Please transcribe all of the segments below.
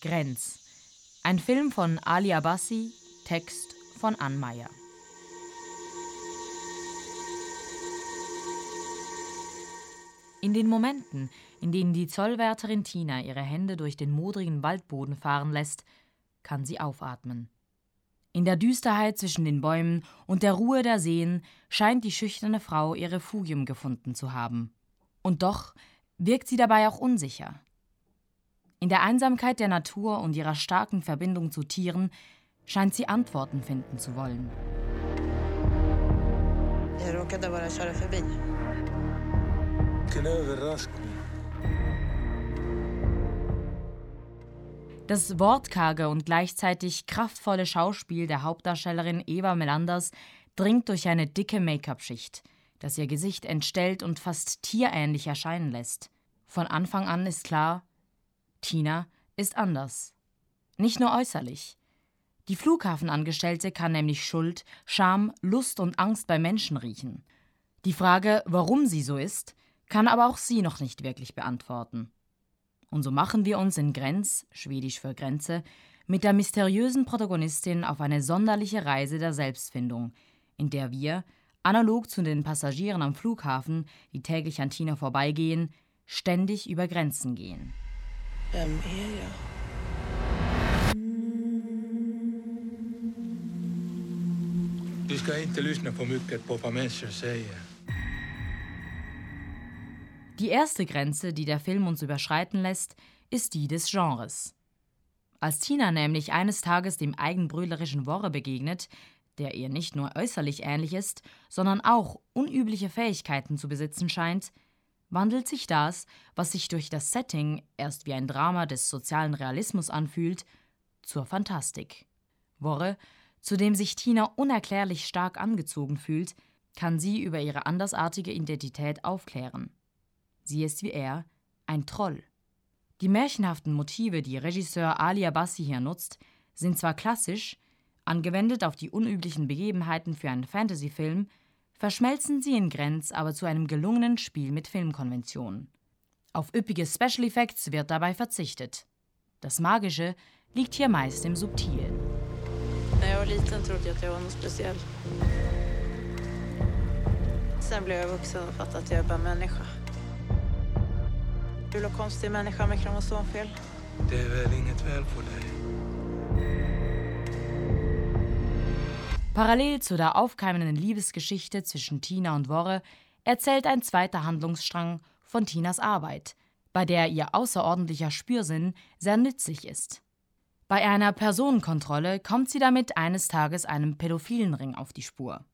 Grenz. Ein Film von Ali Abbasi, Text von Ann Meyer. In den Momenten, in denen die Zollwärterin Tina ihre Hände durch den modrigen Waldboden fahren lässt, kann sie aufatmen. In der Düsterheit zwischen den Bäumen und der Ruhe der Seen scheint die schüchterne Frau ihr Refugium gefunden zu haben. Und doch wirkt sie dabei auch unsicher. In der Einsamkeit der Natur und ihrer starken Verbindung zu Tieren scheint sie Antworten finden zu wollen. Das wortkarge und gleichzeitig kraftvolle Schauspiel der Hauptdarstellerin Eva Melanders dringt durch eine dicke Make-up-Schicht, das ihr Gesicht entstellt und fast tierähnlich erscheinen lässt. Von Anfang an ist klar, Tina ist anders. Nicht nur äußerlich. Die Flughafenangestellte kann nämlich Schuld, Scham, Lust und Angst bei Menschen riechen. Die Frage, warum sie so ist, kann aber auch sie noch nicht wirklich beantworten. Und so machen wir uns in Grenz, schwedisch für Grenze, mit der mysteriösen Protagonistin auf eine sonderliche Reise der Selbstfindung, in der wir, analog zu den Passagieren am Flughafen, die täglich an Tina vorbeigehen, ständig über Grenzen gehen. Vem är jag? Du ska inte lyssna för mycket på vad människor säger. Die erste Grenze, die der Film uns überschreiten lässt, ist die des Genres. Als Tina nämlich eines Tages dem eigenbrüderischen Worre begegnet, der ihr nicht nur äußerlich ähnlich ist, sondern auch unübliche Fähigkeiten zu besitzen scheint, wandelt sich das, was sich durch das Setting erst wie ein Drama des sozialen Realismus anfühlt, zur Fantastik. Worre, zu dem sich Tina unerklärlich stark angezogen fühlt, kann sie über ihre andersartige Identität aufklären. Sie ist wie er ein Troll. Die märchenhaften Motive, die Regisseur Ali Abbasi hier nutzt, sind zwar klassisch, angewendet auf die unüblichen Begebenheiten für einen Fantasyfilm, verschmelzen sie in Grenz aber zu einem gelungenen Spiel mit Filmkonventionen. Auf üppige Special Effects wird dabei verzichtet. Das Magische liegt hier meist im Subtilen. När jag var liten trodde jag att jag var något speciell. Sen blev jag vuxen och fattade att jag är bara människa. Ful och konstig människa med kromosomfel. Det är väl inget väl på dig? Parallel zu der aufkeimenden Liebesgeschichte zwischen Tina und Worre erzählt ein zweiter Handlungsstrang von Tinas Arbeit, bei der ihr außerordentlicher Spürsinn sehr nützlich ist. Bei einer Personenkontrolle kommt sie damit eines Tages einem pädophilen Ring auf die Spur.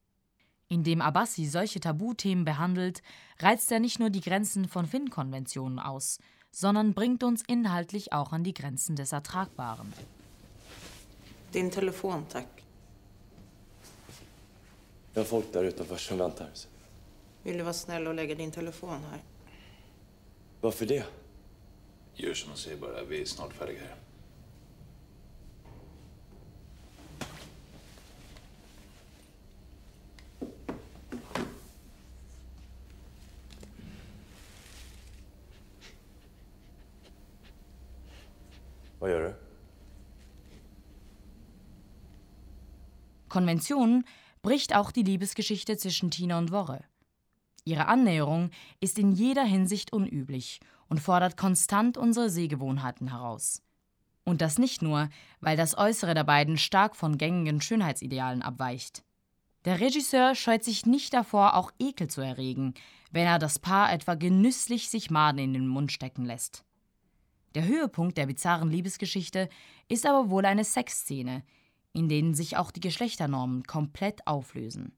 Indem Abbasi solche Tabuthemen behandelt, reizt er nicht nur die Grenzen von Finn-Konventionen aus, sondern bringt uns inhaltlich auch an die Grenzen des Ertragbaren. Din telefon, tack. Jag har folk där utanför som väntar. Vill du vara snäll och lägga din telefon här? Varför det? Gör som de säger bara, vi är snart färdiga här. Vad gör du? Konventionen bricht auch die Liebesgeschichte zwischen Tina und Worre. Ihre Annäherung ist in jeder Hinsicht unüblich und fordert konstant unsere Sehgewohnheiten heraus. Und das nicht nur, weil das Äußere der beiden stark von gängigen Schönheitsidealen abweicht. Der Regisseur scheut sich nicht davor, auch Ekel zu erregen, wenn er das Paar etwa genüsslich sich Maden in den Mund stecken lässt. Der Höhepunkt der bizarren Liebesgeschichte ist aber wohl eine Sexszene, in denen sich auch die Geschlechternormen komplett auflösen.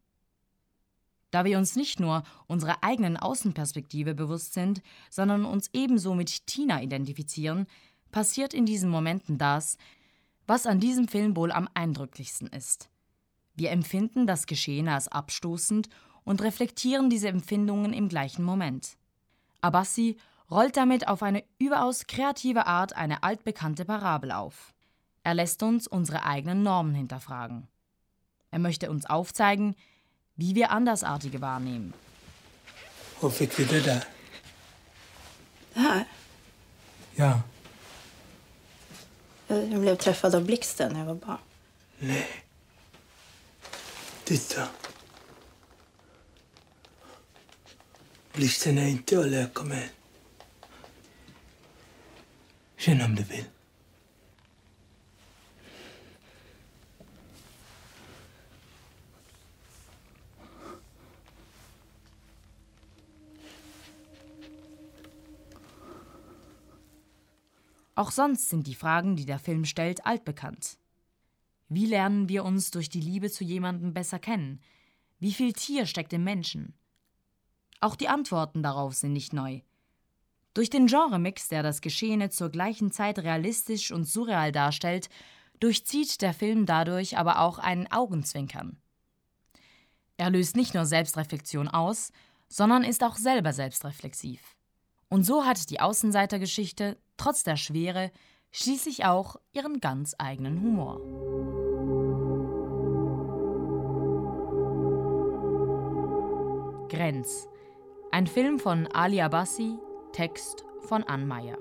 Da wir uns nicht nur unserer eigenen Außenperspektive bewusst sind, sondern uns ebenso mit Tina identifizieren, passiert in diesen Momenten das, was an diesem Film wohl am eindrücklichsten ist. Wir empfinden das Geschehene als abstoßend und reflektieren diese Empfindungen im gleichen Moment. Abbasi rollt damit auf eine überaus kreative Art eine altbekannte Parabel auf. Er lässt uns unsere eigenen Normen hinterfragen. Er möchte uns aufzeigen, wie wir Andersartige wahrnehmen. Vi det där? Det här? Ja. Jag blev träffad av blixten när jag var barn. Nej. Titta. Blixten är inte att leka med. Känn om du vill. Auch sonst sind die Fragen, die der Film stellt, altbekannt. Wie lernen wir uns durch die Liebe zu jemandem besser kennen? Wie viel Tier steckt im Menschen? Auch die Antworten darauf sind nicht neu. Durch den Genremix, der das Geschehene zur gleichen Zeit realistisch und surreal darstellt, durchzieht der Film dadurch aber auch einen Augenzwinkern. Er löst nicht nur Selbstreflexion aus, sondern ist auch selber selbstreflexiv. Und so hat die Außenseitergeschichte, trotz der Schwere, schließlich auch ihren ganz eigenen Humor. Grenz. Ein Film von Ali Abbasi, Text von Ann Meyer.